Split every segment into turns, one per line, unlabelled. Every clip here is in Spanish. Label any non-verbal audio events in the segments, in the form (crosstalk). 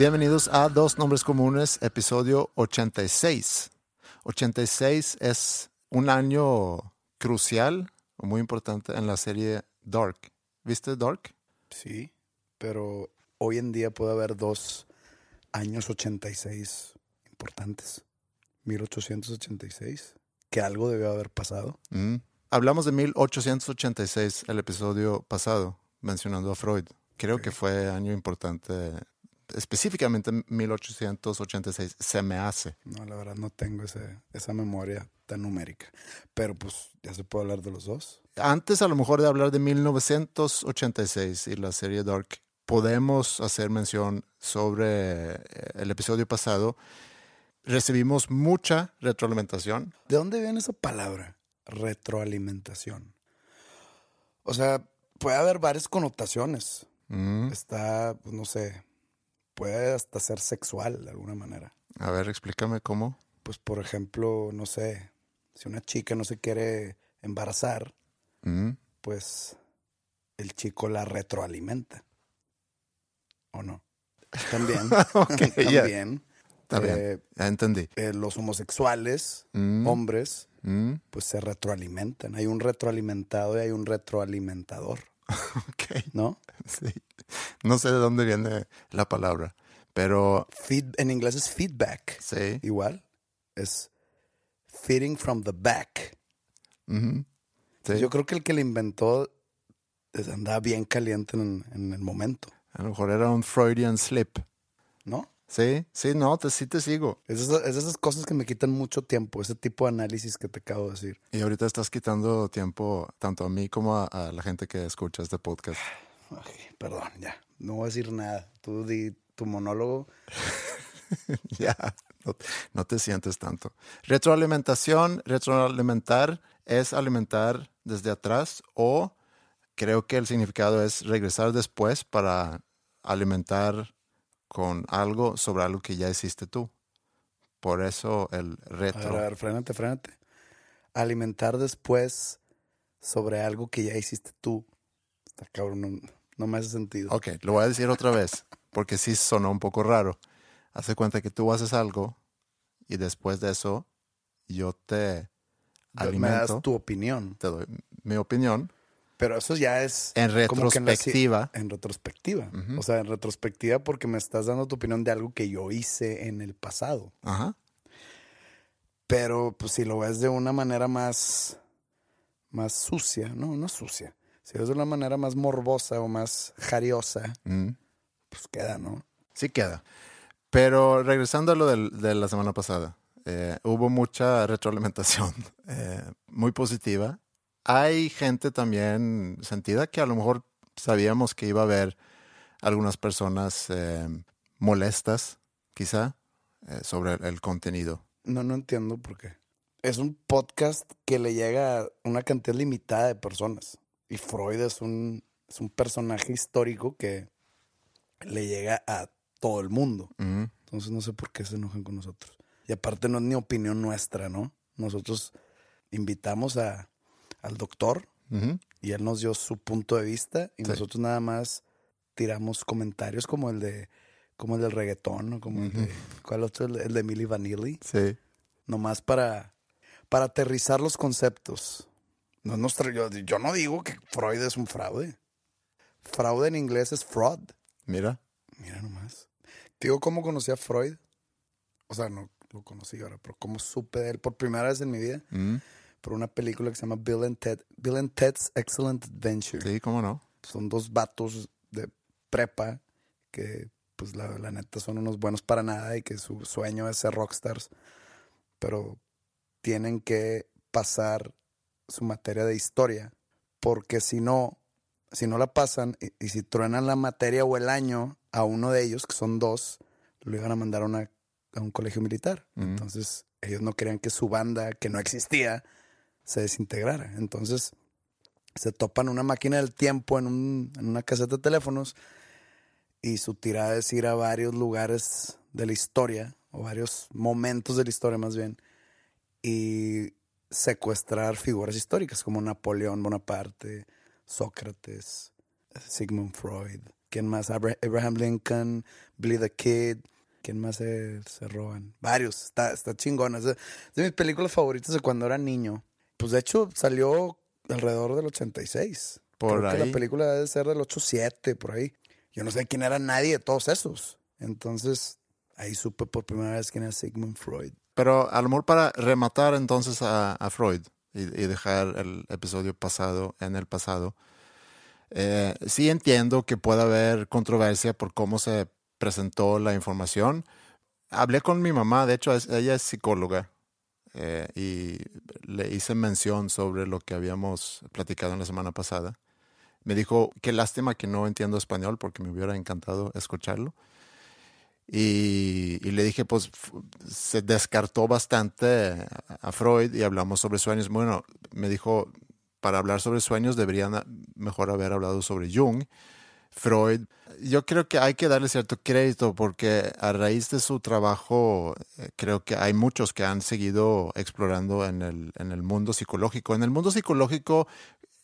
Bienvenidos a Dos Nombres Comunes, episodio 86. 86 es un año crucial, muy importante en la serie Dark. ¿Viste Dark?
Sí, pero hoy en día puede haber dos años 86 importantes. 1886, que algo debió haber pasado.
Mm. Hablamos de 1886 el episodio pasado, mencionando a Freud. Creo que fue año importante específicamente 1886 se me hace.
No, la verdad no tengo ese, esa memoria tan numérica. Pero pues ya se puede hablar de los dos.
Antes a lo mejor de hablar de 1986 y la serie Dark, podemos hacer mención sobre eh, el episodio pasado. Recibimos mucha retroalimentación.
¿De dónde viene esa palabra? Retroalimentación. O sea, puede haber varias connotaciones.
Mm.
Está, pues, no sé, puede hasta ser sexual de alguna manera.
A ver, explícame cómo.
Pues por ejemplo, no sé, si una chica no se quiere embarazar,
Mm.
pues el chico la retroalimenta. ¿O no? También. (laughs) (laughs) También.
Está
Eh,
bien, ya entendí.
eh, los homosexuales,
Mm.
hombres,
Mm.
pues se retroalimentan. Hay un retroalimentado y hay un retroalimentador, (laughs)
Ok,
¿no?
sí. No sé de dónde viene la palabra, pero
Feed, en inglés es feedback.
sí.
Igual. Es feeding from the back.
Ujú. Sí.
Yo creo que el que le inventó andaba bien caliente en, en el momento,
A lo mejor era un Freudian slip.
¿no?
Sí, sí, no, te, sí te sigo.
Es, esa- es esas cosas que me quitan mucho tiempo, ese tipo de análisis que te acabo de decir.
Y ahorita estás quitando tiempo tanto a mí como a, a la gente que escucha este podcast.
Perdón, ya. No voy a decir nada. Tú di tu monólogo. (laughs)
ya, no, no te sientes tanto. Retroalimentación, retroalimentar es alimentar desde atrás o creo que el significado es regresar después para alimentar con algo sobre algo que ya hiciste tú. Por eso el
A
retro.
ver, a ver, frénate, frénate. Alimentar después sobre algo que ya hiciste tú. Está cabrón, no, no me hace sentido.
Ok, lo voy a decir otra vez, porque sí sonó un poco raro. Hace cuenta que tú haces algo y después de eso yo te
Me
alimento,
das tu opinión.
te doy mi opinión
Pero eso ya es
en
como que en la ci-
retrospectiva.
En retrospectiva. O sea, en retrospectiva porque me estás dando tu opinión de algo que yo hice en el pasado.
Ajá.
Pero pues si lo ves de una manera más, más sucia, no, no sucia. Si lo ves de una manera más morbosa o más jariosa,
Mm.
pues queda, ¿no?
Sí queda. Pero regresando a lo del- de la semana pasada, eh, hubo mucha retroalimentación (laughs) eh, muy positiva. Hay gente también sentida que a lo mejor sabíamos que iba a haber algunas personas eh, molestas, quizá, eh, sobre el, contenido.
No, no entiendo por qué. Es un podcast que le llega a una cantidad limitada de personas. Y Freud es un, es un personaje histórico que le llega a todo el mundo. Entonces no sé por qué se enojan con nosotros. Y aparte no es ni opinión nuestra, ¿no? Nosotros invitamos a, al doctor y él nos dio su punto de vista y
Sí.
nosotros nada más tiramos comentarios como el de como el del reggaetón o como el de ¿cuál otro? El de- el de Milli Vanilli,
Sí.
nomás para para aterrizar los conceptos. No nuestra- yo, yo no digo que Freud es un fraude. Fraude en inglés es fraud.
Mira.
Mira nomás. Te digo cómo conocí a Freud. O sea, no lo conocí ahora, pero cómo supe de él por primera vez en mi vida
Mm.
Por una película que se llama Bill and Ted. Bill and Ted's Excellent Adventure.
Sí, cómo no.
Son dos vatos de prepa que, pues, la, la neta son unos buenos para nada y que su sueño es ser rockstars. Pero tienen que pasar su materia de historia porque si no, si no la pasan y, y si truenan la materia o el año a uno de ellos, que son dos, lo iban a mandar a, una- a un colegio militar.
Ujú.
Entonces ellos no querían que su banda, que no existía, se desintegrara. Entonces se topan una máquina del tiempo en, un- en una caseta de teléfonos y su tirada es ir a varios lugares de la historia, o varios momentos de la historia más bien, y secuestrar figuras históricas como Napoleón Bonaparte, Sócrates, Sigmund Freud, ¿quién más? Abra- Abraham Lincoln, Billy the Kid, ¿quién más se, se roban? Varios, está, está chingona. Es de mis películas favoritas de cuando era niño. Pues de hecho salió alrededor del 86.
Por
Creo que
ahí.
la película debe ser del 87, por ahí. Yo no sé quién era nadie de todos esos. Entonces, ahí supe por primera vez quién era Sigmund Freud.
Pero a lo mejor para rematar entonces a, a Freud y, y dejar el episodio pasado en el pasado, eh, sí entiendo que pueda haber controversia por cómo se presentó la información. Hablé con mi mamá, de hecho ella es psicóloga eh, y le hice mención sobre lo que habíamos platicado en la semana pasada. Me dijo, qué lástima que no entiendo español porque me hubiera encantado escucharlo. Y, y le dije, pues se descartó bastante a, Freud y hablamos sobre sueños. Bueno, me dijo, para hablar sobre sueños deberían a- mejor haber hablado sobre Jung. Freud, yo creo que hay que darle cierto crédito porque a raíz de su trabajo eh, creo que hay muchos que han seguido explorando en el, en el mundo psicológico. En el mundo psicológico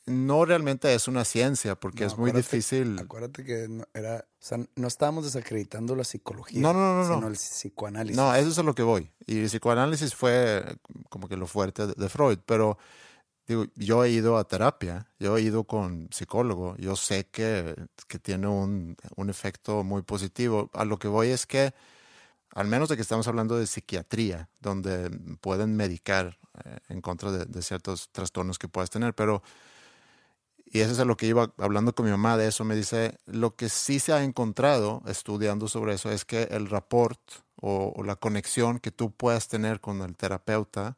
no realmente es una ciencia porque
No,
es muy
acuérdate-
difícil.
Acuérdate que no, era, o sea, no estábamos desacreditando la psicología.
No, no, no, no.
Sino el psicoanálisis.
No, eso es a lo que voy. Y el psicoanálisis fue como que lo fuerte de, de Freud, pero digo, yo he ido a terapia, yo he ido con psicólogo, yo sé que, que tiene un, un efecto muy positivo. A lo que voy es que, al menos de que estamos hablando de psiquiatría, donde pueden medicar eh, en contra de, ciertos trastornos que puedas tener, pero y eso es a lo que iba hablando con mi mamá de eso. Me dice, lo que sí se ha encontrado estudiando sobre eso es que el rapport o, o la conexión que tú puedas tener con el terapeuta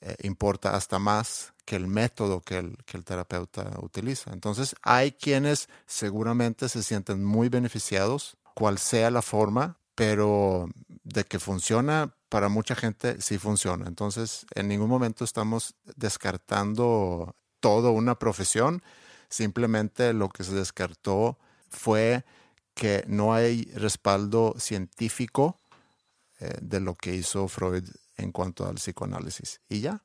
eh, importa hasta más que el método que el, que el terapeuta utiliza. Entonces, hay quienes seguramente se sienten muy beneficiados, cual sea la forma, pero de que funciona, para mucha gente sí funciona. Entonces, en ningún momento estamos descartando toda una profesión. Simplemente lo que se descartó fue que no hay respaldo científico eh, de lo que hizo Freud en cuanto al psicoanálisis. Y ya.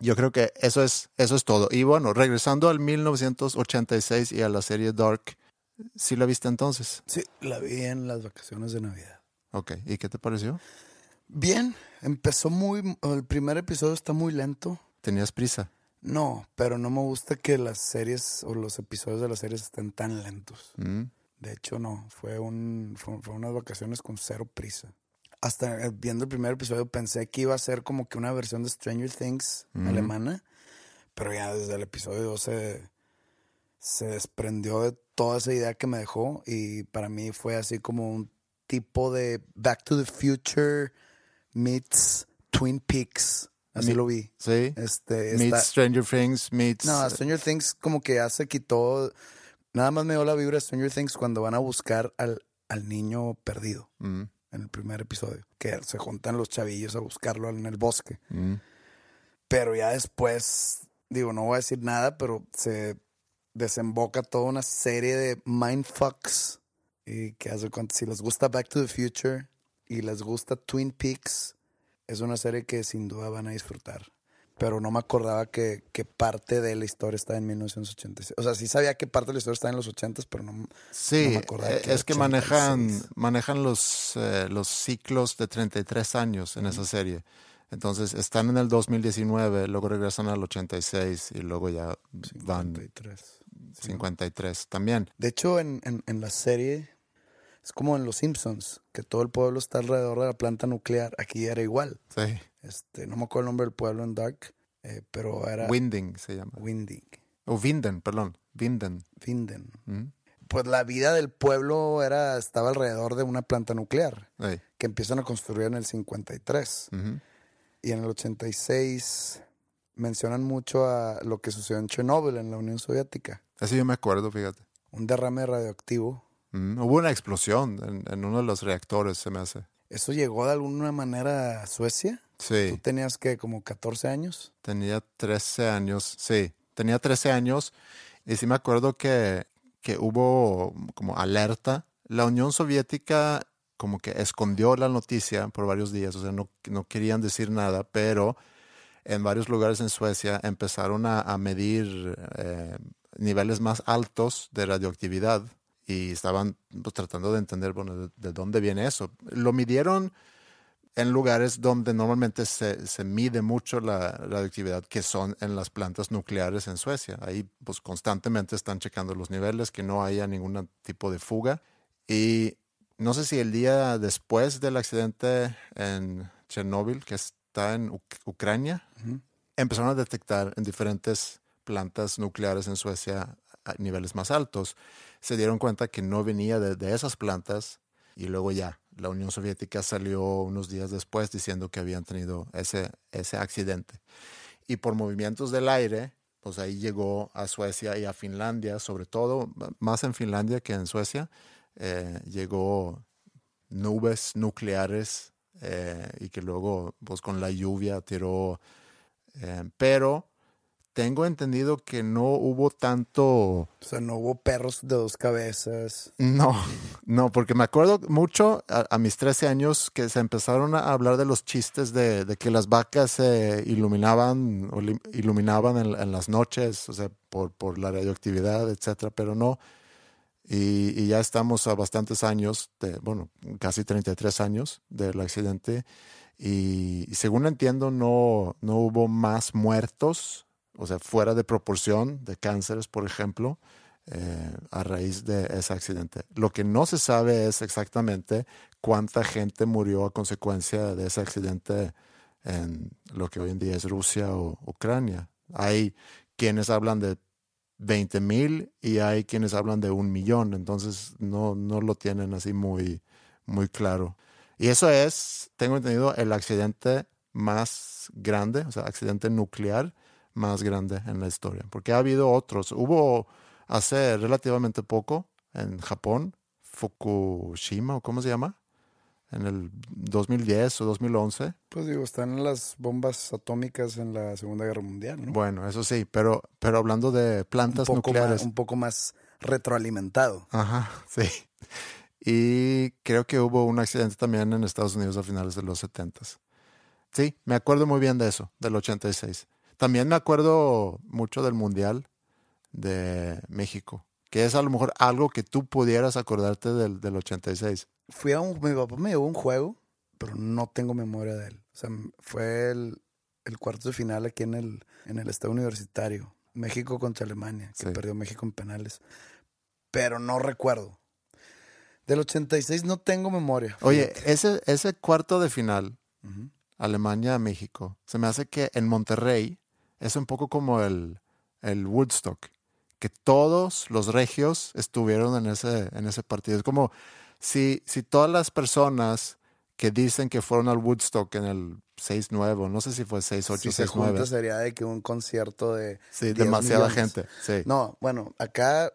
Yo creo que eso es, eso es todo. Y bueno, regresando al 1986 y a la serie Dark, ¿sí la viste entonces?
Sí, la vi en las vacaciones de Navidad.
Ok, ¿y qué te pareció?
Bien, empezó muy... El primer episodio está muy lento.
¿Tenías prisa?
No, pero no me gusta que las series o los episodios de las series estén tan lentos.
Mm,
De hecho, no. Fue, un, fue, fue unas vacaciones con cero prisa. Hasta eh, viendo el primer episodio pensé que iba a ser como que una versión de Stranger Things alemana. Pero ya desde el episodio 12 se desprendió de toda esa idea que me dejó. Y para mí fue así como un tipo de Back to the Future meets Twin Peaks. Así lo vi.
Sí.
Este,
Meets
está-
Stranger Things, meets...
no, Stranger Things como que ya se quitó. Nada más me dio la vibra de Stranger Things cuando van a buscar al, al niño perdido
Mm,
en el primer episodio. Que se juntan los chavillos a buscarlo en el bosque.
mm.
Pero ya después, digo, no voy a decir nada, pero se desemboca toda una serie de mindfucks. Y que hace cuenta, si les gusta Back to the Future y les gusta Twin Peaks, es una serie que sin duda van a disfrutar. Pero no me acordaba que, que parte de la historia está en 1986. O sea, sí sabía que parte de la historia está en los 80, pero no,
Sí,
no me acordaba
eh,
que
es que manejan,
86.
manejan los, eh, los ciclos de 33 años en esa serie. Entonces están en el 2019, luego regresan al 86 y luego ya van
53.
53 también.
De hecho, en, en, en la serie es como en Los Simpsons, que todo el pueblo está alrededor de la planta nuclear. Aquí era igual.
Sí.
Este, no me acuerdo el nombre del pueblo en Dark, eh, pero era
Winding se llama.
Winding,
O Vinden, perdón. Vinden.
Vinden.
¿Mm?
Pues la vida del pueblo era estaba alrededor de una planta nuclear
Sí.
que empiezan a construir en el 53
Ujú.
y en el 86 mencionan mucho a lo que sucedió en Chernóbil en la Unión Soviética,
Eso yo me acuerdo, fíjate.
un derrame radioactivo.
Mm, Hubo una explosión en, en uno de los reactores, se me hace.
¿Eso llegó de alguna manera a Suecia?
Sí.
¿Tú tenías que como 14 años?
Tenía 13 años, sí, tenía 13 años y sí me acuerdo que, que hubo como alerta. La Unión Soviética como que escondió la noticia por varios días, o sea, no, no querían decir nada, pero en varios lugares en Suecia empezaron a, a medir eh, niveles más altos de radioactividad y estaban pues, tratando de entender, bueno, de, de dónde viene eso. Lo midieron en lugares donde normalmente se, se mide mucho la radioactividad, que son en las plantas nucleares en Suecia. Ahí pues constantemente están checando los niveles, que no haya ningún tipo de fuga. Y no sé si el día después del accidente en Chernóbil, que está en Uc- Ucrania,
Ujú.
empezaron a detectar en diferentes plantas nucleares en Suecia niveles más altos. Se dieron cuenta que no venía de, esas plantas y luego ya la Unión Soviética salió unos días después diciendo que habían tenido ese, ese accidente. Y por movimientos del aire, pues ahí llegó a Suecia y a Finlandia, sobre todo, más en Finlandia que en Suecia, eh, llegó nubes nucleares eh, y que luego pues con la lluvia tiró eh, pero tengo entendido que no hubo tanto
O sea, no hubo perros de dos cabezas.
no, no, porque me acuerdo mucho a, a mis 13 años que se empezaron a hablar de los chistes de, de que las vacas se iluminaban o li- iluminaban en, en las noches, o sea, por, por la radioactividad, etcétera, pero no. Y, y ya estamos a bastantes años, de, bueno, casi 33 años del accidente. Y, y según entiendo, no, no hubo más muertos, o sea, fuera de proporción de cánceres, por ejemplo eh, a raíz de ese accidente. Lo que no se sabe es exactamente cuánta gente murió a consecuencia de ese accidente en lo que hoy en día es Rusia o Ucrania. Hay quienes hablan de 20 mil y hay quienes hablan de un millón, entonces no, no lo tienen así muy, muy claro. Y eso es, tengo entendido, el accidente más grande, o sea, accidente nuclear más grande en la historia, porque ha habido otros. Hubo hace relativamente poco en Japón, Fukushima, o cómo se llama, en el 2010 o 2011.
Pues digo, están las bombas atómicas en la Segunda Guerra Mundial, ¿no?
Bueno, eso sí, pero, pero hablando de
un,
plantas
poco
nucleares.
más, un poco más retroalimentado.
Ajá, (laughs) sí. Y creo que hubo un accidente también en Estados Unidos a finales de los 70. Sí, me acuerdo muy bien de eso, del 86. También me acuerdo mucho del Mundial de México, que es a lo mejor algo que tú pudieras acordarte del, del 86.
Fui a un, mi papá me llevó un juego, pero no tengo memoria de él. O sea, fue el, el cuarto de final aquí en el, en el estado universitario. México contra Alemania, que
Sí.
perdió México en penales. Pero no recuerdo. Del 86 no tengo memoria.
Oye, ese, ese cuarto de final,
Ujú.
Alemania-México, se me hace que en Monterrey es un poco como el, el Woodstock, que todos los regios estuvieron en ese, en ese partido. Es como si, si todas las personas que dicen que fueron al Woodstock en el 6-9, o no sé si fue 6-8,
si se junta
6-9.
sería de que un concierto de...
Sí,
10
demasiada
millones.
gente. Sí.
No, bueno, acá,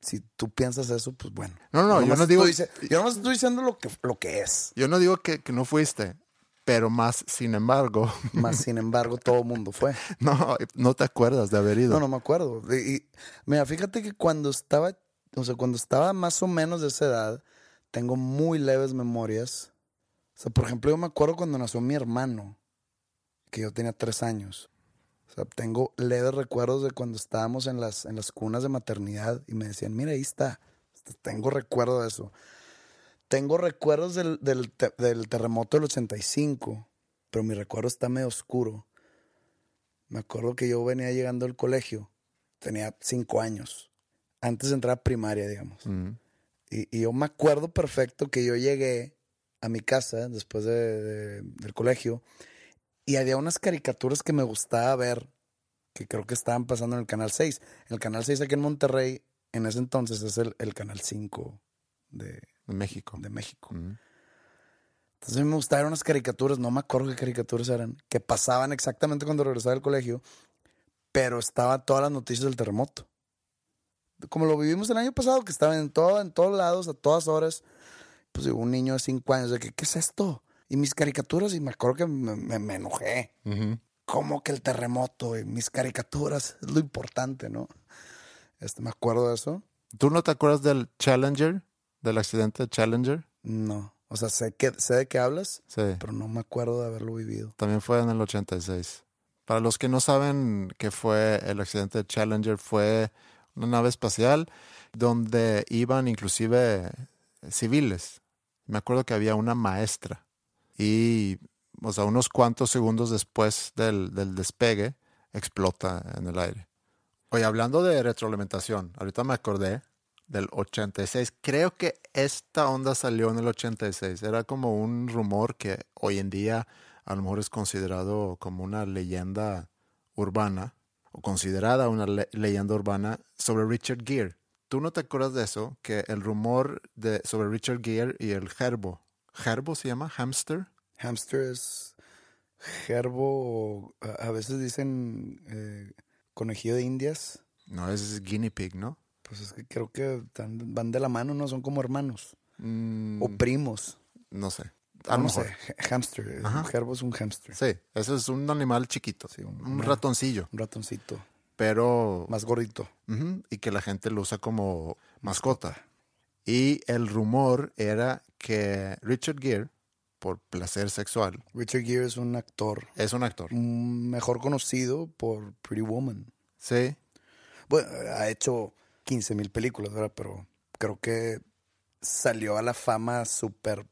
si tú piensas eso, pues bueno.
No, no, yo no digo-
estoy yo nomás estoy diciendo lo que, lo que es.
Yo no digo que, que no fuiste, pero más, sin embargo, (laughs)
Más sin embargo, todo el mundo fue. (laughs)
no, no te acuerdas de haber ido.
No, no me acuerdo. Y, y, mira, fíjate que cuando estaba, o sea, cuando estaba más o menos de esa edad, tengo muy leves memorias. O sea, por ejemplo, yo me acuerdo cuando nació mi hermano, que yo tenía tres años. O sea, tengo leves recuerdos de cuando estábamos en las, en las cunas de maternidad y me decían, mira, ahí está. Tengo recuerdo de eso. Tengo recuerdos del, del, del terremoto del 85, pero mi recuerdo está medio oscuro. Me acuerdo que yo venía llegando al colegio, tenía cinco años, antes de entrar a primaria, digamos. Y, y, yo me acuerdo perfecto que yo llegué a mi casa después de, del colegio y había unas caricaturas que me gustaba ver, que creo que estaban pasando en el Canal 6. El Canal 6 aquí en Monterrey, en ese entonces es el, el Canal 5 de,
de México.
De México. Entonces a mí me gustaban unas caricaturas, no me acuerdo qué caricaturas eran, que pasaban exactamente cuando regresaba del colegio, pero estaba todas las noticias del terremoto. Como lo vivimos el año pasado, que estaban en, todo, en todos lados, a todas horas. Pues un niño de cinco años, de que, ¿qué es esto? Y mis caricaturas, y me acuerdo que me, me, enojé. ¿Cómo que el terremoto? Y mis caricaturas, es lo importante, ¿no? Este, me acuerdo de eso.
¿Tú no te acuerdas del Challenger? ¿Del accidente de Challenger?
No. O sea, sé, que, sé de qué hablas,
sí.
pero no me acuerdo de haberlo vivido.
También fue en el 86. Para los que no saben qué fue el accidente de Challenger, fue una nave espacial donde iban inclusive civiles. Me acuerdo que había una maestra y, o sea, unos cuantos segundos después del, del despegue, explota en el aire. Oye, hablando de retroalimentación, ahorita me acordé del 86. Creo que esta onda salió en el 86. Era como un rumor que hoy en día a lo mejor es considerado como una leyenda urbana o considerada una leyenda urbana sobre Richard Gere. ¿Tú no te acuerdas de eso? Que el rumor de, sobre Richard Gere y el gerbo. ¿Gerbo se llama? ¿Hamster?
Hamster es gerbo, a veces dicen eh, conejillo de indias.
No, es guinea pig, ¿no?
Pues es que creo que van de la mano, ¿no? Son como hermanos.
Mm,
o primos.
No sé.
A no sé. Hamster. Un gerbo es un hamster.
Sí, eso es un animal chiquito. Sí, un, ratoncillo.
Un ratoncito.
Pero.
Más gordito.
y que la gente lo usa como mascota. Y el rumor era que Richard Gere, por placer sexual.
Richard Gere es un actor.
Es un actor.
Mejor conocido por Pretty Woman.
Sí.
Bueno, ha hecho 15 mil películas, ¿verdad? Pero creo que salió a la fama súper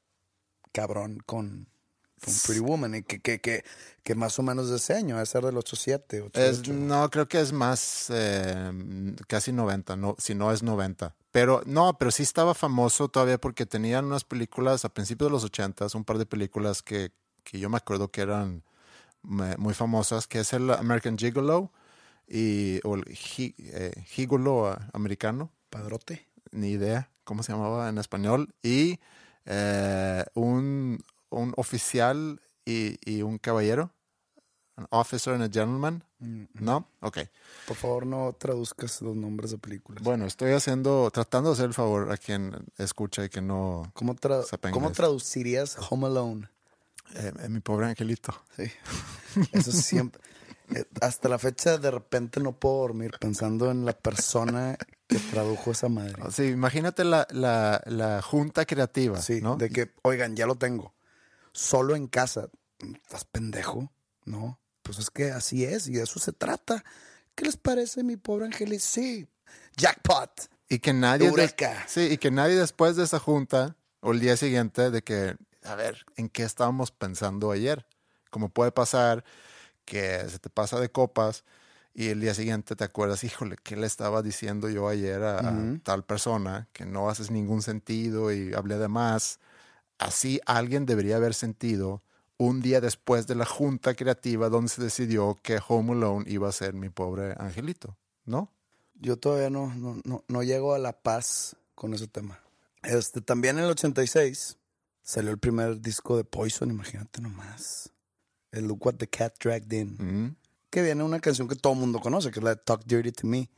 cabrón con, Pretty Woman y que, que, que, que, más o menos de ese año, a ser del 87,
no, creo que es más, eh, casi 90, no, si no es 90. Pero no, pero sí estaba famoso todavía porque tenían unas películas a principios de los 80, un par de películas que, que yo me acuerdo que eran muy famosas, que es el American Gigolo y o el eh, gigolo americano.
Padrote.
Ni idea cómo se llamaba en español. Y eh, un, un, oficial y, y, un caballero. An officer and a gentleman. Mm, ¿No? Ok.
Por favor, no traduzcas los nombres de películas.
Bueno, estoy haciendo, tratando de hacer el favor a quien escucha y que no.
¿Cómo, ¿cómo traducirías Home Alone?
Eh, mi pobre angelito.
Sí. (laughs) Eso siempre. Eh, hasta la fecha de repente no puedo dormir pensando en la persona que tradujo esa madre.
Sí, imagínate la, la, la junta creativa.
Sí,
¿no?
de que, oigan, ya lo tengo. Solo en casa. ¿Estás pendejo? No. Pues es que así es y de eso se trata. ¿Qué les parece, mi pobre Angelis? Sí. Jackpot.
Y que nadie. sí, y que nadie después de esa junta o el día siguiente de que, a ver, ¿en qué estábamos pensando ayer? Como puede pasar que se te pasa de copas y el día siguiente te acuerdas, híjole, ¿qué le estaba diciendo yo ayer a, tal persona? Que no haces ningún sentido y hablé de más. Así alguien debería haber sentido un día después de la junta creativa donde se decidió que Home Alone iba a ser mi pobre angelito, ¿no?
Yo todavía no, no, no, no llego a la paz con ese tema. Este, también en el 86 salió el primer disco de Poison, imagínate nomás el Look What the Cat Dragged In, que viene una canción que todo el mundo conoce, que es la de Talk Dirty to Me.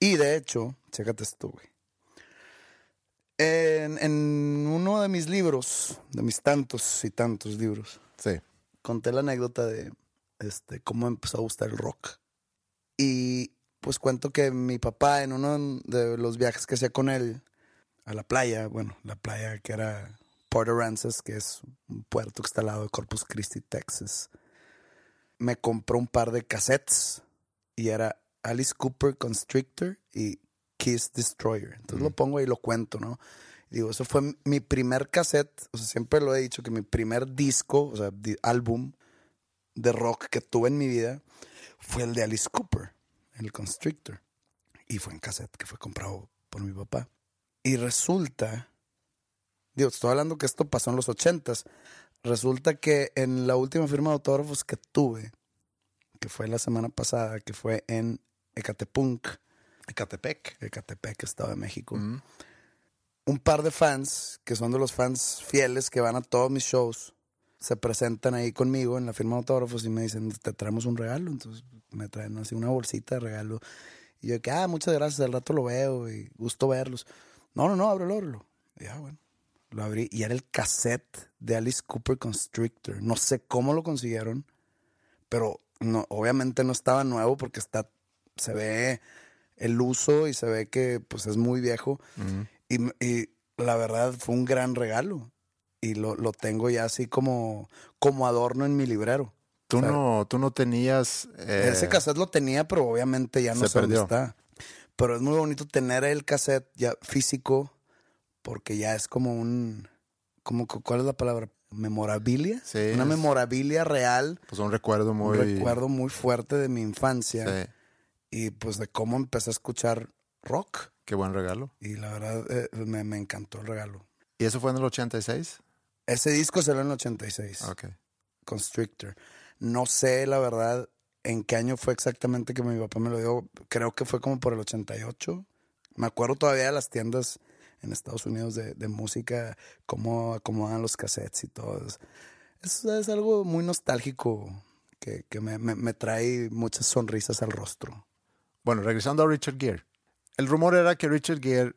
Y de hecho, chécate esto, güey. En, en, uno de mis libros, de mis tantos y tantos libros,
sí.
conté la anécdota de este, cómo empezó a gustar el rock. Y pues cuento que mi papá, en uno de los viajes que hacía con él a la playa, bueno, la playa que era Port Aransas, que es un puerto que está al lado de Corpus Christi, Texas. me compró un par de cassettes y era Alice Cooper Constrictor y Kiss Destroyer. Entonces lo pongo y lo cuento, ¿no? Digo, eso fue mi primer cassette, o sea, siempre lo he dicho que mi primer disco, o sea, álbum de rock que tuve en mi vida fue el de Alice Cooper, el Constrictor. Y fue en cassette que fue comprado por mi papá. Y resulta, digo, estoy hablando que esto pasó en los ochentas. Resulta que en la última firma de autógrafos que tuve, que fue la semana pasada, que fue en Ecatepunk,
Ecatepec,
Ecatepec, Estado de México, un par de fans, que son de los fans fieles que van a todos mis shows, se presentan ahí conmigo en la firma de autógrafos y me dicen, te traemos un regalo. Entonces me traen así una bolsita de regalo. Y yo que, ah, muchas gracias, al rato lo veo y gusto verlos. No, no, no, ábrelo, ábrelo. Y ya, bueno. Lo abrí y era el cassette de Alice Cooper Constrictor. No sé cómo lo consiguieron, pero no, obviamente no estaba nuevo porque está, se ve el uso y se ve que pues es muy viejo. y, y, la verdad fue un gran regalo. Y lo, lo, tengo ya así como, como adorno en mi librero.
Tú, no, tú no tenías...
Eh, ese cassette lo tenía, pero obviamente ya no se sé perdió. dónde está. Pero es muy bonito tener el cassette ya físico porque ya es como un... Como, ¿Cuál es la palabra? memorabilia.
Sí,
una memorabilia real.
Pues un recuerdo muy.
Un recuerdo muy fuerte de mi infancia. Sí. Y pues de cómo empecé a escuchar rock.
Qué buen regalo.
Y la verdad eh, me, me, encantó el regalo.
¿Y eso fue en el 86?
Ese disco salió en el 86.
Ok.
Constrictor. No sé, la verdad, en qué año fue exactamente que mi papá me lo dio. Creo que fue como por el 88. Me acuerdo todavía de las tiendas en Estados Unidos de, de música, cómo acomodaban los cassettes y todo. Eso es algo muy nostálgico que, que me, me, me, trae muchas sonrisas al rostro.
Bueno, regresando a Richard Gere. El rumor era que Richard Gere,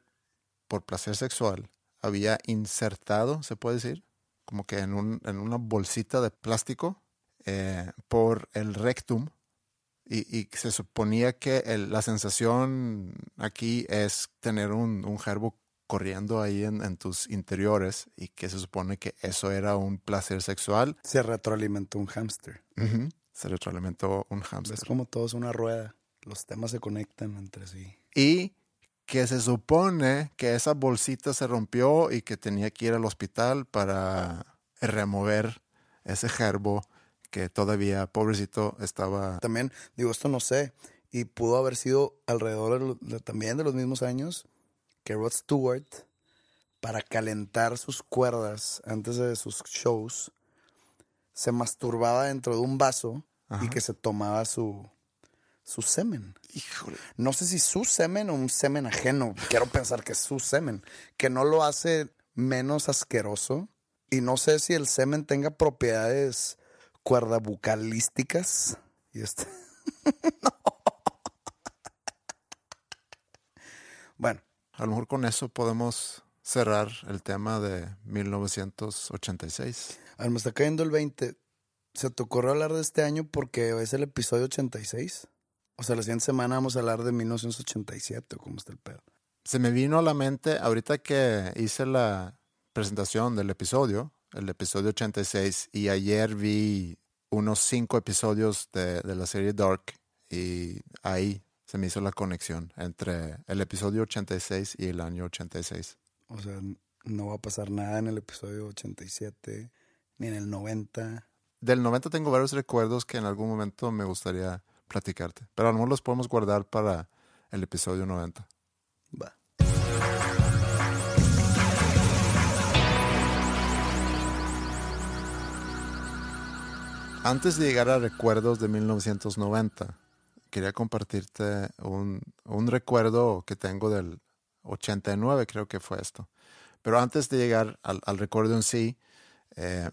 por placer sexual, había insertado, se puede decir, como que en, un, en una bolsita de plástico eh, por el rectum. Y, y se suponía que el, la sensación aquí es tener un, un corriendo ahí en, en, tus interiores y que se supone que eso era un placer sexual.
Se retroalimentó un hámster.
Uh -huh. Se retroalimentó un hámster.
Es como todo es una rueda. Los temas se conectan entre sí.
Y que se supone que esa bolsita se rompió y que tenía que ir al hospital para remover ese gerbo que todavía, pobrecito, estaba...
También, digo, esto no sé, y pudo haber sido alrededor de, también de los mismos años que Rod Stewart, para calentar sus cuerdas antes de sus shows, se masturbaba dentro de un vaso Ajá. y que se tomaba su, su semen.
Híjole.
No sé si su semen o un semen ajeno. Quiero pensar que es su semen, que no lo hace menos asqueroso. Y no sé si el semen tenga propiedades cuerdabucalísticas. Y este. (laughs) no. Bueno,
a lo mejor con eso podemos cerrar el tema de 1986.
A ver, me está cayendo el 20. ¿Se te ocurrió hablar de este año porque es el episodio 86? O sea, la siguiente semana vamos a hablar de 1987 o cómo está el pedo.
Se me vino a la mente ahorita que hice la presentación del episodio, el episodio 86, y ayer vi unos cinco episodios de, de la serie Dark y ahí se me hizo la conexión entre el episodio 86 y el año 86.
O sea, no va a pasar nada en el episodio 87, ni en el 90.
Del 90 tengo varios recuerdos que en algún momento me gustaría platicarte, pero a lo mejor los podemos guardar para el episodio 90.
Va.
Antes de llegar a recuerdos de 1990, quería compartirte un, un, recuerdo que tengo del 89, creo que fue esto. Pero antes de llegar al, al recuerdo en sí, eh,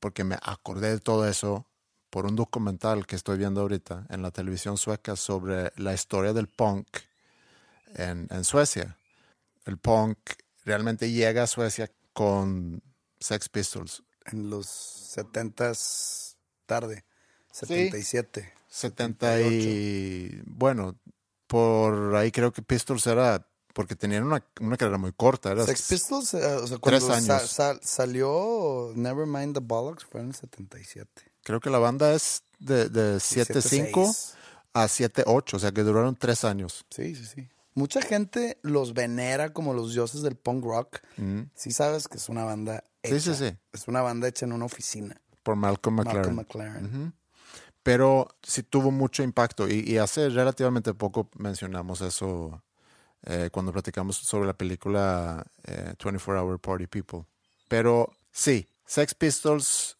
porque me acordé de todo eso por un documental que estoy viendo ahorita en la televisión sueca sobre la historia del punk en, en Suecia. El punk realmente llega a Suecia con Sex Pistols.
En los 70s tarde, 77.
Sí. 70 y bueno, por ahí creo que Pistols era porque tenían una, una carrera muy corta. Era
Sex Pistols, uh, o sea, cuando
años.
Sa sal salió Nevermind the Bollocks fue en el 77.
Creo que la banda es de, de 7-5
7-6.
a 7-8, o sea que duraron tres años.
Sí, sí, sí. Mucha gente los venera como los dioses del punk rock. Sí sabes que es una banda
Sí,
hecha.
sí, sí.
Es una banda hecha en una oficina.
Por Malcolm McLaren.
Malcolm McLaren.
Pero sí tuvo mucho impacto y, hace relativamente poco mencionamos eso eh, cuando platicamos sobre la película eh, 24 Hour Party People. Pero sí, Sex Pistols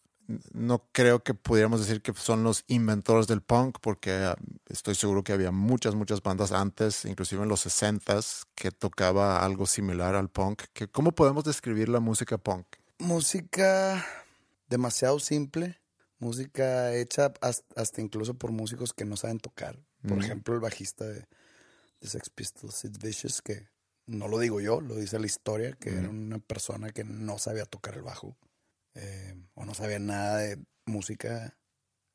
no creo que pudiéramos decir que son los inventores del punk porque ah, estoy seguro que había muchas, muchas bandas antes, inclusive en los 60s, que tocaba algo similar al punk. ¿Cómo podemos describir la música punk?
Música demasiado simple. Música hecha hasta, hasta incluso por músicos que no saben tocar. Por ejemplo, el bajista de, de Sex Pistols, Sid Vicious, que no lo digo yo, lo dice la historia, que era una persona que no sabía tocar el bajo. eh, o no sabía nada de música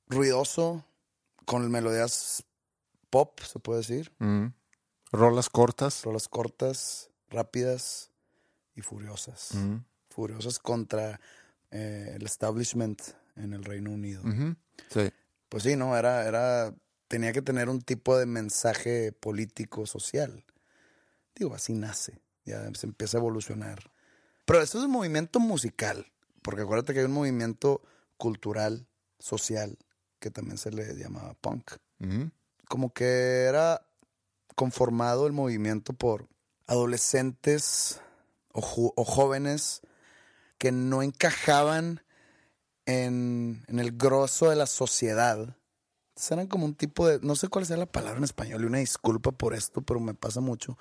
ruidoso, con melodías pop, se puede decir.
Mm. Rolas cortas.
Rolas cortas, rápidas y furiosas. Furiosas contra eh, el establishment en el Reino Unido.
Sí.
Pues sí, no, era, era, tenía que tener un tipo de mensaje político, social. Digo, así nace, ya se empieza a evolucionar. Pero esto es un movimiento musical, porque acuérdate que hay un movimiento cultural, social, que también se le llamaba punk. Como que era conformado el movimiento por adolescentes o jóvenes que no encajaban en, en el grosso de la sociedad. Entonces eran como un tipo de, no sé cuál sea la palabra en español, y una disculpa por esto, pero me pasa mucho.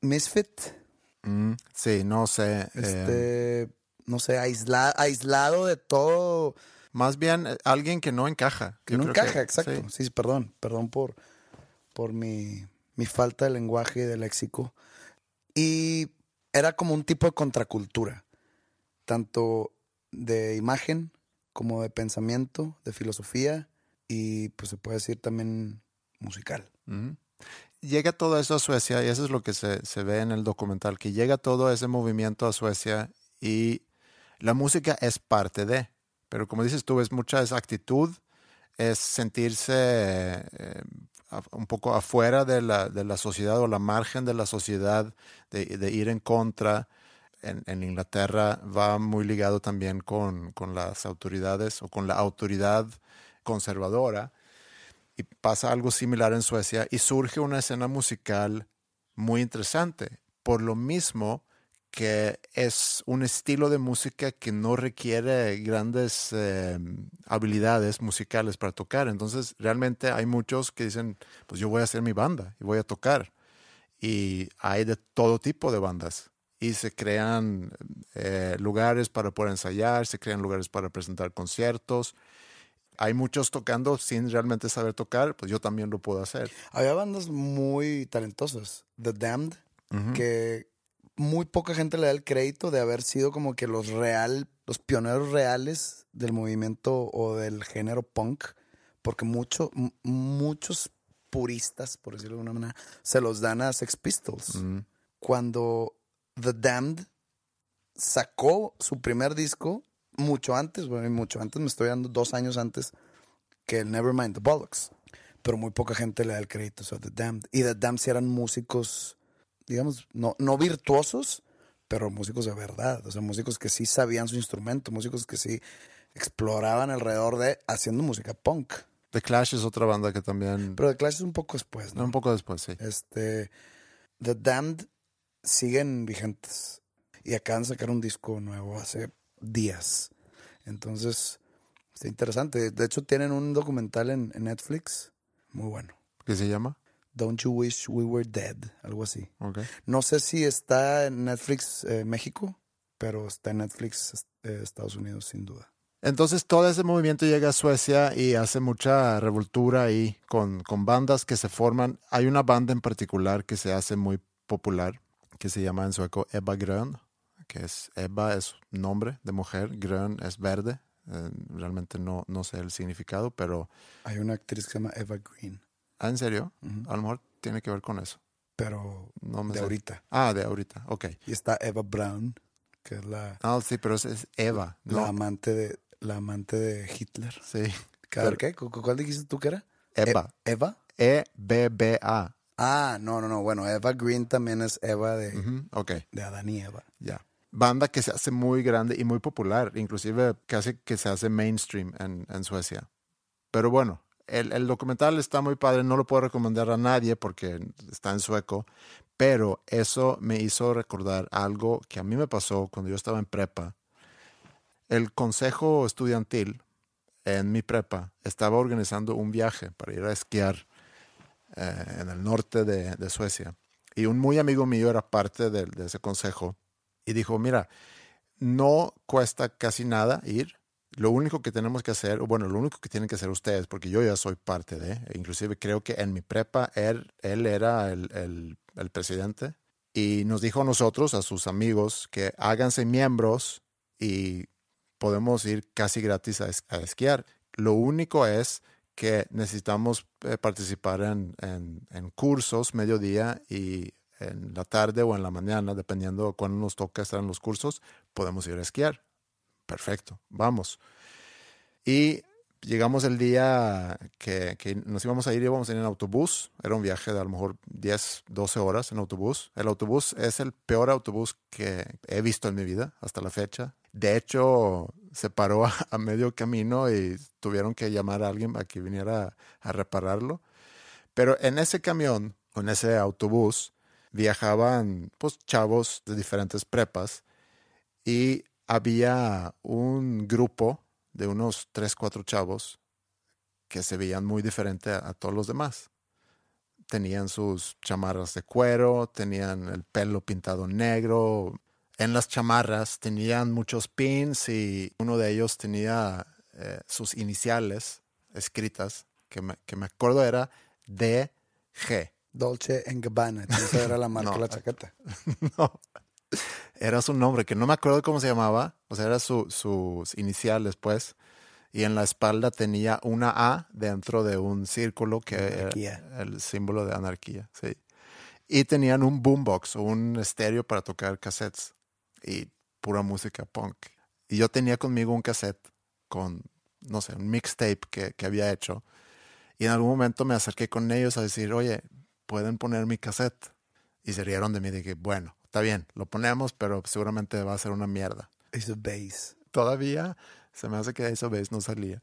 Misfit,
Mm, sí, no sé. eh,
este, no sé, aisla- aislado de todo.
más bien eh, alguien que no encaja.
Que no
que-
encaja, exacto.
sí.
Sí, sí, perdón, perdón por, por mi, mi falta de lenguaje y de léxico. Y era como un tipo de contracultura, tanto de imagen como de pensamiento, de filosofía y pues se puede decir también musical.
Llega todo eso a Suecia y eso es lo que se, se ve en el documental, que llega todo ese movimiento a Suecia y la música es parte de, pero como dices tú, es mucha esa actitud, es sentirse eh, un poco afuera de la, de la sociedad o la margen de la sociedad, de ir en contra. En, en Inglaterra va muy ligado también con, con las autoridades o con la autoridad conservadora y pasa algo similar en Suecia y surge una escena musical muy interesante. Por lo mismo que es un estilo de música que no requiere grandes eh, habilidades musicales para tocar. Entonces, realmente hay muchos que dicen, pues yo voy a hacer mi banda y voy a tocar. Y hay de todo tipo de bandas. Y se crean eh, lugares para poder ensayar, se crean lugares para presentar conciertos hay muchos tocando sin realmente saber tocar, pues yo también lo puedo hacer.
Había bandas muy talentosas. The Damned, que muy poca gente le da el crédito de haber sido como que los real, los pioneros reales del movimiento o del género punk, porque mucho, muchos puristas, por decirlo de alguna manera, se los dan a Sex Pistols. Cuando The Damned sacó su primer disco mucho antes, bueno, mucho antes, me estoy dando dos años antes que el Nevermind the Bollocks. Pero muy poca gente le da el crédito a The Damned. Y The Damned sí eran músicos, digamos, no, no virtuosos, pero músicos de verdad. O sea, músicos que sí sabían su instrumento, músicos que sí exploraban alrededor de haciendo música punk.
The Clash es otra banda que también...
Pero The Clash es un poco después, ¿no?
un poco después, sí.
Este, The Damned siguen vigentes y acaban de sacar un disco nuevo hace días. Entonces, está interesante. De hecho, tienen un documental en, en Netflix muy bueno.
¿Qué se llama?
Don't You Wish We Were Dead, algo así.
Ok.
No sé si está en Netflix eh, México, pero está en Netflix eh, Estados Unidos sin duda.
Entonces todo ese movimiento llega a Suecia y hace mucha revoltura ahí con, con bandas que se forman. Hay una banda en particular que se hace muy popular, que se llama en sueco Ebba Grön, que es Ebba es nombre de mujer, Grön es verde. Eh, realmente no, no sé el significado, pero
Hay una actriz que se llama Eva Green,
¿ah, ¿en serio? A lo mejor tiene que ver con eso.
pero
No me
de
sé.
ahorita.
Ah, de ahorita, ok.
Y está Eva Brown, que es la,
Ah, sí, pero es, es Eva,
la
¿no?
amante de la amante de Hitler.
Sí.
¿qué? ¿Cu- cu- ¿Cuál dijiste tú que era?
Eva.
E- ¿Eva?
E-B-B-A.
Ah, no, no, no. Bueno, Eva Green también es Eva de,
Ok,
de Adán y Eva.
ya. Banda que se hace muy grande y muy popular, inclusive casi que se hace mainstream en, en Suecia. Pero bueno, el, el documental está muy padre, no lo puedo recomendar a nadie porque está en sueco, pero eso me hizo recordar algo que a mí me pasó cuando yo estaba en prepa. El consejo estudiantil en mi prepa estaba organizando un viaje para ir a esquiar eh, en el norte de, Suecia. Y un muy amigo mío era parte de, ese consejo y dijo, mira, no cuesta casi nada ir. Lo único que tenemos que hacer, bueno, lo único que tienen que hacer ustedes, porque yo ya soy parte de, e inclusive creo que en mi prepa él, él era el, el- el presidente, y nos dijo a nosotros, a sus amigos, que háganse miembros y podemos ir casi gratis a esquiar. Lo único es que necesitamos eh, participar en, en- en cursos mediodía y en la tarde o en la mañana, dependiendo de cuándo nos toca estar en los cursos, podemos ir a esquiar. Perfecto, vamos. Y llegamos el día que, que nos íbamos a ir, íbamos a ir en autobús. Era un viaje de a lo mejor 10, 12 horas en autobús. El autobús es el peor autobús que he visto en mi vida hasta la fecha. De hecho, se paró a, medio camino y tuvieron que llamar a alguien a que viniera a, repararlo. Pero en ese camión, en ese autobús, viajaban pues chavos de diferentes prepas y había un grupo de unos tres, cuatro chavos que se veían muy diferente a, a todos los demás. Tenían sus chamarras de cuero, tenían el pelo pintado negro. En las chamarras tenían muchos pins y uno de ellos tenía eh, sus iniciales escritas, que me, que me acuerdo era DG. (laughs)
Dolce Gabbana. Esa era la marca
No.
de la chaqueta. (laughs)
No. Era su nombre, que no me acuerdo cómo se llamaba. O sea, era su, sus iniciales, pues. Y en la espalda tenía una A dentro de un círculo que
Anarquía.
era el símbolo de anarquía, sí. Y tenían un boombox un estéreo para tocar cassettes y pura música punk. Y yo tenía conmigo un cassette con, no sé, un mixtape que, que había hecho. Y en algún momento me acerqué con ellos a decir, oye, ¿pueden poner mi cassette? Y se rieron de mí. Dije, bueno, está bien, lo ponemos, pero seguramente va a ser una mierda.
Ace of Base.
Todavía se me hace que Ace of Base no salía.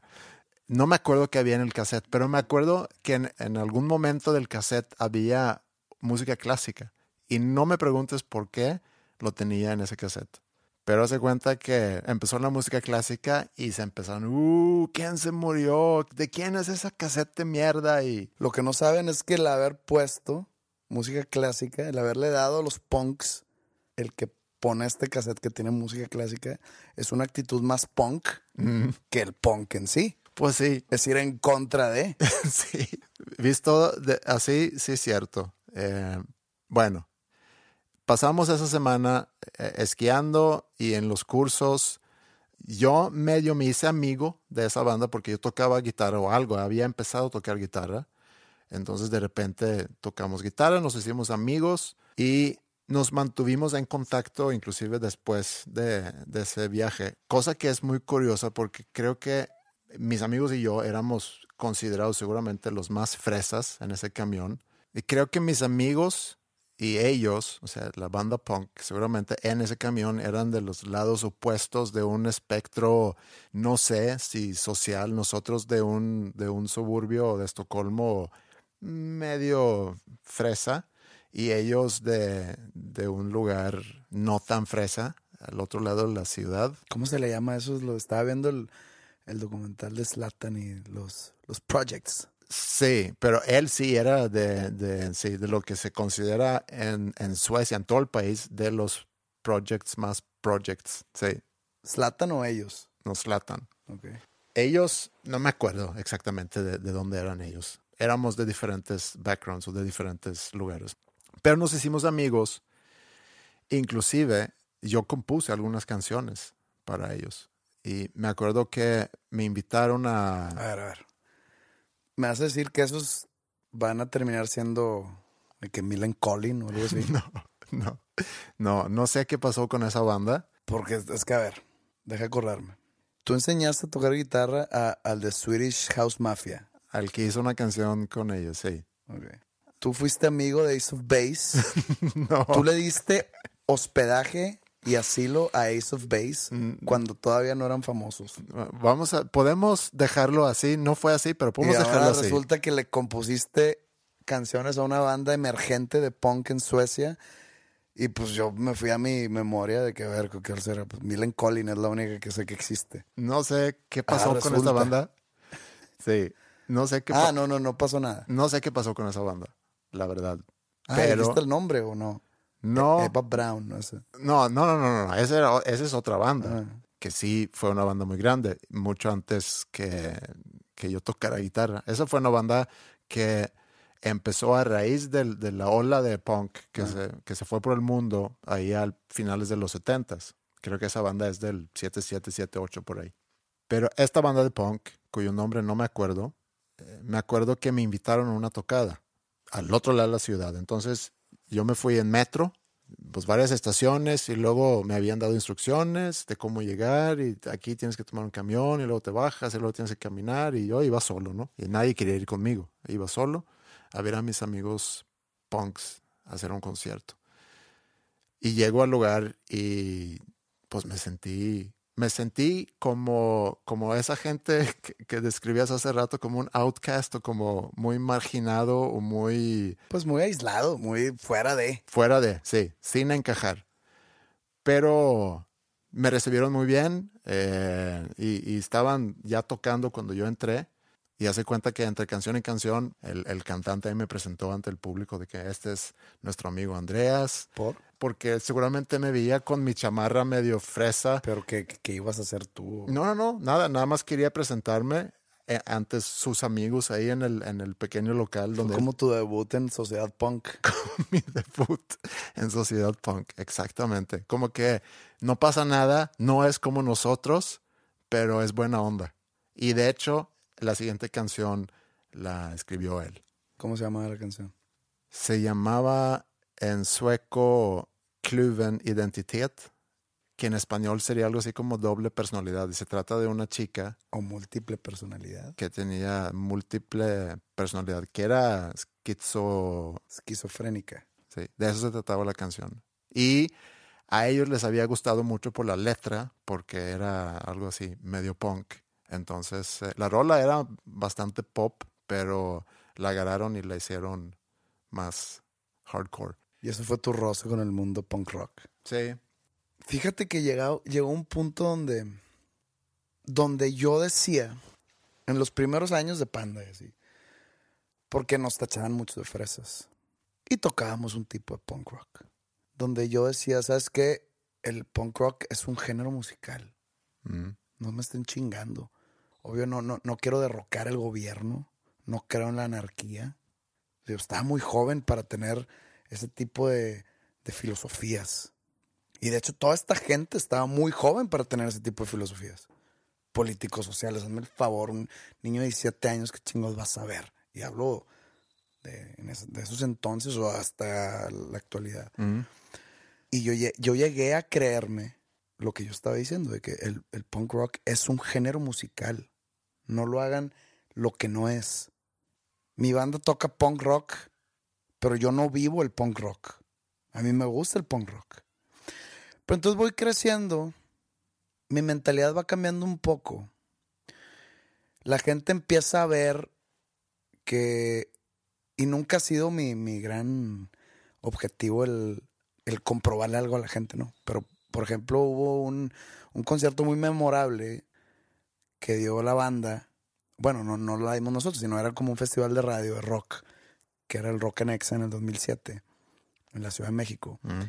No me acuerdo qué había en el cassette, pero me acuerdo que en, en algún momento del cassette había música clásica. Y no me preguntes por qué lo tenía en ese cassette. Pero hace cuenta que empezó la música clásica y se empezaron, uh, ¿quién se murió? ¿De quién es esa cassette de mierda? Y
Lo que no saben es que el haber puesto música clásica, el haberle dado a los punks, el que pone este cassette que tiene música clásica, es una actitud más punk
mm,
que el punk en sí.
pues sí,
Es ir en contra de. (laughs)
sí, visto de- así, sí es cierto. Eh, bueno, pasamos esa semana eh, esquiando y en los cursos. Yo medio me hice amigo de esa banda porque yo tocaba guitarra o algo, había empezado a tocar guitarra. Entonces de repente tocamos guitarra, nos hicimos amigos y nos mantuvimos en contacto inclusive después de, de ese viaje. Cosa que es muy curiosa porque creo que mis amigos y yo éramos considerados seguramente los más fresas en ese camión. Y creo que mis amigos y ellos, o sea, la banda punk, seguramente en ese camión eran de los lados opuestos de un espectro, no sé si social, nosotros de un, de un suburbio de Estocolmo medio fresa y ellos de, de un lugar no tan fresa, al otro lado de la ciudad.
¿Cómo se le llama eso? Lo estaba viendo el, el documental de Slatan y los, los projects.
Sí, pero él sí era de, de, sí, de lo que se considera en, en Suecia, en todo el país, de los projects más projects. Sí,
¿Slatan o ellos?
nos latan.
Ok.
Ellos, no me acuerdo exactamente de, de dónde eran ellos. Éramos de diferentes backgrounds o de diferentes lugares. Pero nos hicimos amigos. Inclusive, yo compuse algunas canciones para ellos. Y me acuerdo que me invitaron a...
A ver, a ver. ¿Me vas a decir que esos van a terminar siendo de que Milan Collin o algo así? (laughs)
No, no, no, no sé qué pasó con esa banda.
Porque es, que, a ver, deja acordarme. Tú enseñaste a tocar guitarra a- al de Swedish House Mafia.
Al que hizo una canción con ellos, sí.
Ok. Tú fuiste amigo de Ace of Base. (laughs)
No.
Tú le diste hospedaje y asilo a Ace of Base
Mm.
cuando todavía no eran famosos.
Vamos a, podemos dejarlo así, no fue así, pero
Y
podemos
ahora
dejarlo así.
resulta que le compusiste canciones a una banda emergente de punk en Suecia. Y pues yo me fui a mi memoria de que, a ver, ¿qué será? Pues Millen Collin es la única que sé que existe.
No sé qué pasó
Ah,
con
resulta.
esa banda. (laughs) Sí, no sé qué
Ah, no, no, no pasó nada.
no sé qué pasó con esa banda, la verdad.
Ah,
Pero
¿dijiste el nombre o no?
No,
Eva Brown, no sé.
no, no, no, no, no, esa, era- esa es otra banda,
Ah.
que sí fue una banda muy grande, mucho antes que, que yo tocara guitarra. Esa fue una banda que empezó a raíz del- de la ola de punk que, se, que se fue por el mundo ahí al finales de los 70s. Creo que esa banda es del 7778 por ahí. Pero esta banda de punk, cuyo nombre no me acuerdo, eh, me acuerdo que me invitaron a una tocada al otro lado de la ciudad. Entonces yo me fui en metro, pues varias estaciones y luego me habían dado instrucciones de cómo llegar y aquí tienes que tomar un camión y luego te bajas y luego tienes que caminar y yo iba solo, ¿no? Y nadie quería ir conmigo, iba solo a ver a mis amigos punks hacer un concierto. Y llego al lugar y pues me sentí, me sentí como, como esa gente que, que describías hace rato como un outcast o como muy marginado o muy
Pues muy aislado, muy fuera de.
fuera de, sí, sin encajar. Pero me recibieron muy bien eh, y, y estaban ya tocando cuando yo entré. Y hace cuenta que entre canción y canción, el, el cantante ahí me presentó ante el público de que este es nuestro amigo Andreas,
¿Por?
porque seguramente me veía con mi chamarra medio fresa.
Pero ¿qué, qué- ibas a hacer tú?
No, no, no, nada, nada más quería presentarme eh, antes sus amigos ahí en el, en el pequeño local donde
como tu debut en Sociedad Punk. (laughs)
mi debut en Sociedad Punk, exactamente. Como que no pasa nada, no es como nosotros, pero es buena onda. Y de hecho, la siguiente canción la escribió él.
¿Cómo se llamaba la canción?
Se llamaba en sueco Kluven Identitet, que en español sería algo así como doble personalidad. Y se trata de una chica
O múltiple personalidad.
que tenía múltiple personalidad, que era esquizo,
Esquizofrénica.
Sí, de eso se trataba la canción. Y a ellos les había gustado mucho por la letra, porque era algo así, medio punk. Entonces, eh, la rola era bastante pop, pero la agarraron y la hicieron más hardcore.
Y eso fue tu roce con el mundo punk rock.
Sí.
Fíjate que llegado, llegó un punto donde, donde yo decía, en los primeros años de Panda, y así, porque nos tachaban mucho de fresas. Y tocábamos un tipo de punk rock. Donde yo decía, ¿sabes qué? El punk rock es un género musical.
Mm.
No me estén chingando. Obvio, no, no, no quiero derrocar el gobierno. No creo en la anarquía. Yo estaba muy joven para tener ese tipo de, de filosofías. Y de hecho, toda esta gente estaba muy joven para tener ese tipo de filosofías. Políticos, sociales, hazme el favor. Un niño de 17 años, ¿qué chingos vas a ver? Y hablo de, de esos entonces o hasta la actualidad.
Mm.
Y yo, yo llegué a creerme lo que yo estaba diciendo, de que el, el punk rock es un género musical. No lo hagan lo que no es. Mi banda toca punk rock, pero yo no vivo el punk rock. A mí me gusta el punk rock. Pero entonces voy creciendo, mi mentalidad va cambiando un poco. La gente empieza a ver que, y nunca ha sido mi, mi gran objetivo el, el comprobarle algo a la gente, ¿no? Pero, por ejemplo, hubo un, un concierto muy memorable que dio la banda. Bueno, no, no la dimos nosotros, sino era como un festival de radio, de rock, que era el Rock en Exa en el 2007, en la Ciudad de México.
Mm.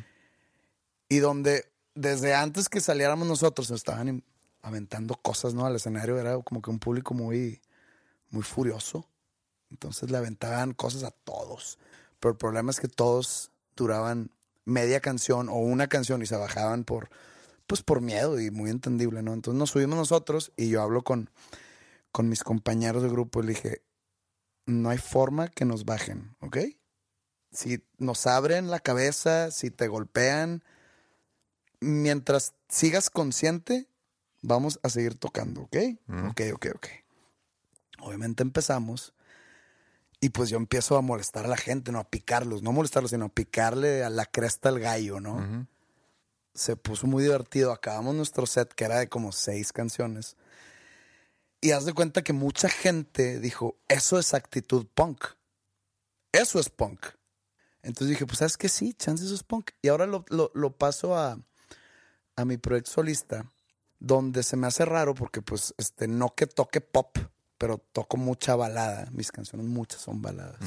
Y donde desde antes que saliéramos nosotros nos estaban aventando cosas, ¿no? Al escenario era como que un público muy, muy furioso. Entonces le aventaban cosas a todos. Pero el problema es que todos duraban media canción o una canción y se bajaban por, pues por miedo y muy entendible, ¿no? Entonces nos subimos nosotros y yo hablo con, con mis compañeros de grupo y le dije, no hay forma que nos bajen, ¿ok? Si nos abren la cabeza, si te golpean, mientras sigas consciente, vamos a seguir tocando, ¿ok? Ok, ok, ok. Obviamente empezamos y pues yo empiezo a molestar a la gente, no a picarlos, no molestarlos, sino a picarle a la cresta al gallo, ¿no? Se puso muy divertido. Acabamos nuestro set que era de como seis canciones. Y haz de cuenta que mucha gente dijo, eso es actitud punk. Eso es punk. Entonces dije, pues sabes que sí, chance eso es punk. Y ahora lo, lo, lo paso a, a mi proyecto solista, donde se me hace raro porque pues este, no que toque pop, pero toco mucha balada. Mis canciones muchas son baladas.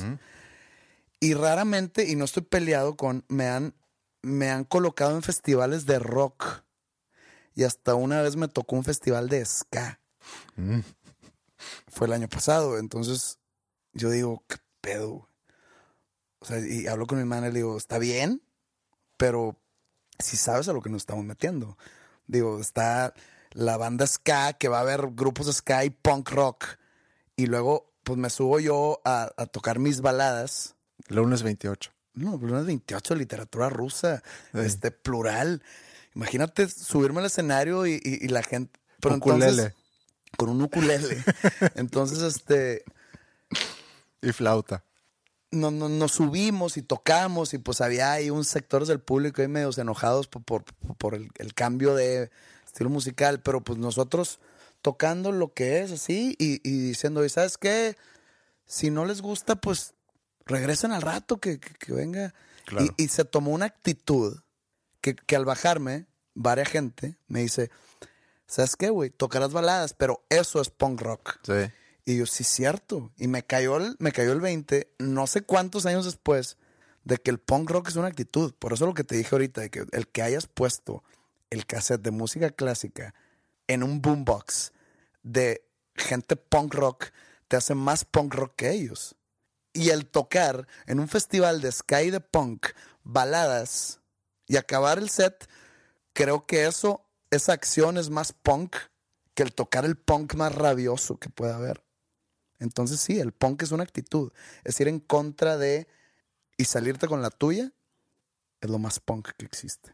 Y raramente, y no estoy peleado con, me han, me han colocado en festivales de rock. Y hasta una vez me tocó un festival de ska. Fue el año pasado. Entonces yo digo, ¿qué pedo? O sea, y hablo con mi hermana y le digo, está bien, pero si sabes a lo que nos estamos metiendo. Digo, está la banda ska, que va a haber grupos de ska y punk rock. Y luego, pues me subo yo a, tocar mis baladas.
Lunes 28.
No, lunes 28, literatura rusa, este, plural. Imagínate subirme al escenario y, la gente.
Pero ukulele.
con un ukulele. (laughs) entonces, este.
Y flauta
no, no, nos subimos y tocamos y pues había ahí un sector del público ahí medios enojados por, por, el, cambio de estilo musical, pero pues nosotros tocando lo que es así y, diciendo, ¿y sabes qué? Si no les gusta, pues regresen al rato, que, venga. Y, se tomó una actitud que, que al bajarme, varia gente me dice, ¿sabes qué, güey? Tocarás baladas, pero eso es punk rock.
Sí.
Y yo, sí, cierto. Y me cayó, el, me cayó el 20, no sé cuántos años después, de que el punk rock es una actitud. Por eso lo que te dije ahorita, de que el que hayas puesto el cassette de música clásica en un boombox de gente punk rock, te hace más punk rock que ellos. Y el tocar en un festival de sky de punk, baladas, y acabar el set, creo que eso, esa acción es más punk que el tocar el punk más rabioso que pueda haber. Entonces sí, el punk es una actitud. Es ir en contra de y salirte con la tuya es lo más punk que existe.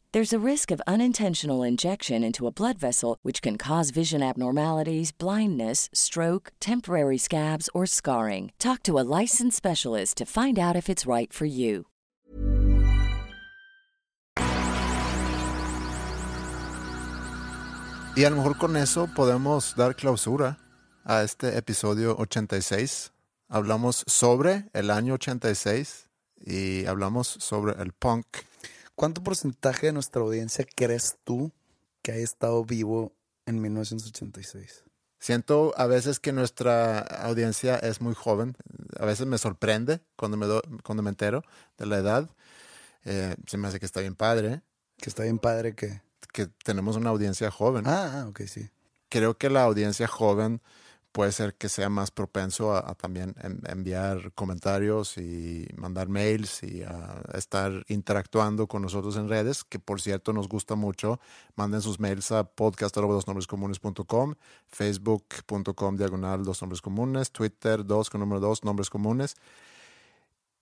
There's a risk of unintentional injection into a blood vessel, which can cause vision abnormalities, blindness, stroke, temporary scabs, or scarring. Talk to a licensed specialist to find out if it's right for you.
Y a lo mejor con eso podemos dar clausura a este episodio 86. Hablamos sobre el año 86 y hablamos sobre el punk.
¿Cuánto porcentaje de nuestra audiencia crees tú que haya estado vivo en 1986?
Siento a veces que nuestra audiencia es muy joven. A veces me sorprende cuando me, cuando me entero de la edad. Eh, se me hace que está bien padre.
Que está bien padre que...
que tenemos una audiencia joven.
Ah, ah, ok, sí.
Creo que la audiencia joven puede ser que sea más propenso a, también en- enviar comentarios y mandar mails y a estar interactuando con nosotros en redes, que por cierto nos gusta mucho. Manden sus mails a podcast.dosnombrescomunes.com, facebook.com diagonal dos nombres comunes, Twitter dos con número dos nombres comunes.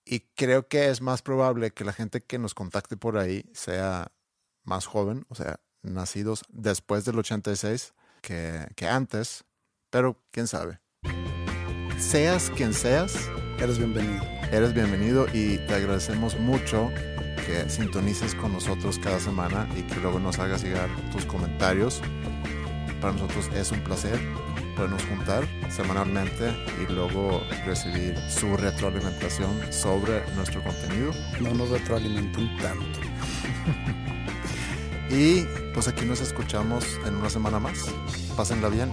Y creo que es más probable que la gente que nos contacte por ahí sea más joven, o sea, nacidos después del 86 que, que antes, pero quién sabe. Seas quien seas,
Eres bienvenido.
eres bienvenido y te agradecemos mucho que sintonices con nosotros cada semana y que luego nos hagas llegar tus comentarios. Para nosotros es un placer podernos juntar semanalmente y luego recibir su retroalimentación sobre nuestro contenido.
No nos retroalimenten tanto. (laughs)
Y pues aquí nos escuchamos en una semana más. Pásenla bien.